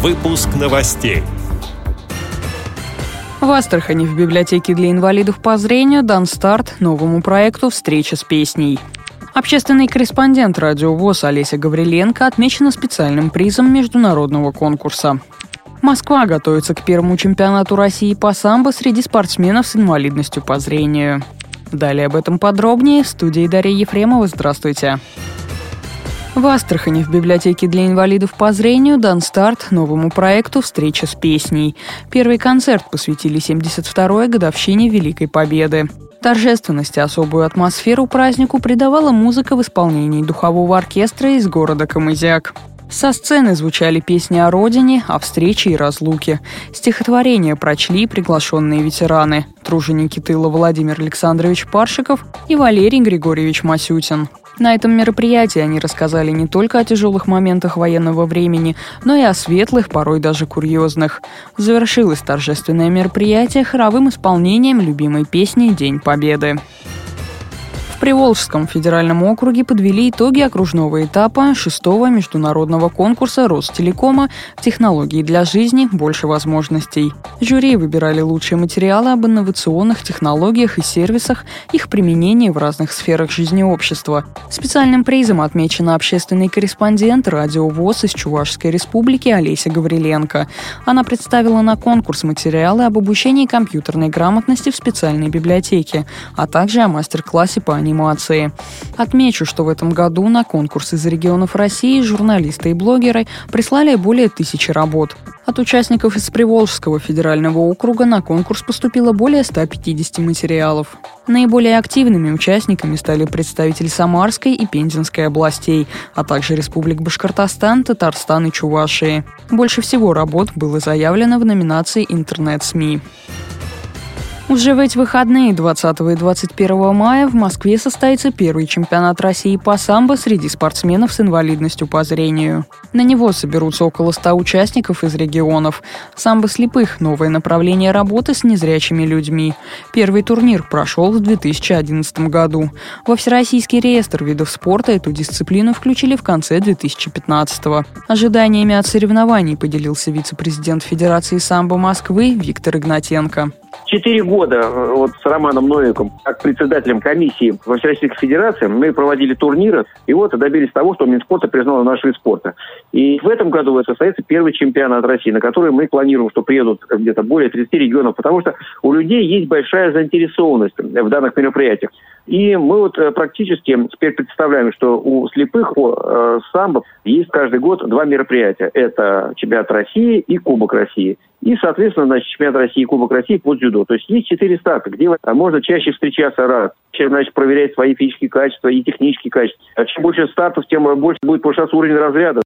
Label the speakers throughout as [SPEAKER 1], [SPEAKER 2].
[SPEAKER 1] Выпуск новостей.
[SPEAKER 2] В Астрахани в библиотеке для инвалидов по зрению дан старт новому проекту «Встреча с песней». Общественный корреспондент радио ВОЗ Олеся Гавриленко отмечена специальным призом международного конкурса. Москва готовится к первому чемпионату России по самбо среди спортсменов с инвалидностью по зрению. Далее об этом подробнее в студии Дарья Ефремова. Здравствуйте. В Астрахани в библиотеке для инвалидов по зрению дан старт новому проекту «Встреча с песней». Первый концерт посвятили 72-й годовщине Великой Победы. Торжественность и особую атмосферу празднику придавала музыка в исполнении духового оркестра из города Камызяк. Со сцены звучали песни о родине, о встрече и разлуке. Стихотворения прочли приглашенные ветераны – труженики тыла Владимир Александрович Паршиков и Валерий Григорьевич Масютин. На этом мероприятии они рассказали не только о тяжелых моментах военного времени, но и о светлых, порой даже курьезных. Завершилось торжественное мероприятие хоровым исполнением любимой песни «День Победы». В Приволжском федеральном округе подвели итоги окружного этапа шестого международного конкурса Ростелекома «Технологии для жизни. Больше возможностей». Жюри выбирали лучшие материалы об инновационных технологиях и сервисах, их применении в разных сферах жизни общества. Специальным призом отмечена общественный корреспондент радио ВОЗ из Чувашской республики Олеся Гавриленко. Она представила на конкурс материалы об обучении компьютерной грамотности в специальной библиотеке, а также о мастер-классе по анимации. Отмечу, что в этом году на конкурс из регионов России журналисты и блогеры прислали более тысячи работ. От участников из Приволжского федерального округа на конкурс поступило более 150 материалов. Наиболее активными участниками стали представители Самарской и Пензенской областей, а также республик Башкортостан, Татарстан и Чувашии. Больше всего работ было заявлено в номинации «Интернет-СМИ». Уже в эти выходные 20 и 21 мая в Москве состоится первый чемпионат России по самбо среди спортсменов с инвалидностью по зрению. На него соберутся около 100 участников из регионов. Самбо слепых – новое направление работы с незрячими людьми. Первый турнир прошел в 2011 году. Во Всероссийский реестр видов спорта эту дисциплину включили в конце 2015 -го. Ожиданиями от соревнований поделился вице-президент Федерации самбо Москвы Виктор Игнатенко.
[SPEAKER 3] Четыре года э, вот с Романом Новиком, как председателем комиссии во Всероссийской Федерации, мы проводили турниры, и вот добились того, что Минспорта признал наш вид спорта. И в этом году состоится первый чемпионат России, на который мы планируем, что приедут где-то более 30 регионов, потому что у людей есть большая заинтересованность в данных мероприятиях. И мы вот э, практически теперь представляем, что у слепых, у э, самбо есть каждый год два мероприятия. Это чемпионат России и Кубок России. И, соответственно, значит, чемпионат России и Кубок России по дзюдо. То есть есть четыре старта, где можно чаще встречаться раз, чем, значит, проверять свои физические качества и технические качества. А чем больше стартов, тем больше будет повышаться уровень разряда.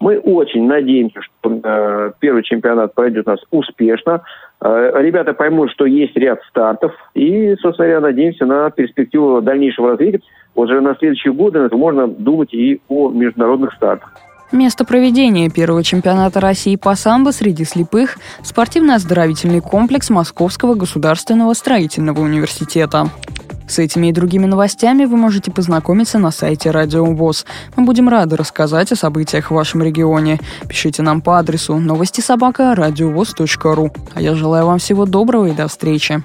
[SPEAKER 3] Мы очень надеемся, что э, первый чемпионат пройдет у нас успешно. Э, ребята поймут, что есть ряд стартов. И, собственно говоря, надеемся на перспективу дальнейшего развития. Уже на следующие годы можно думать и о международных стартах.
[SPEAKER 2] Место проведения первого чемпионата России по самбо среди слепых – спортивно-оздоровительный комплекс Московского государственного строительного университета. С этими и другими новостями вы можете познакомиться на сайте Радио ВОЗ. Мы будем рады рассказать о событиях в вашем регионе. Пишите нам по адресу новости собака. А я желаю вам всего доброго и до встречи.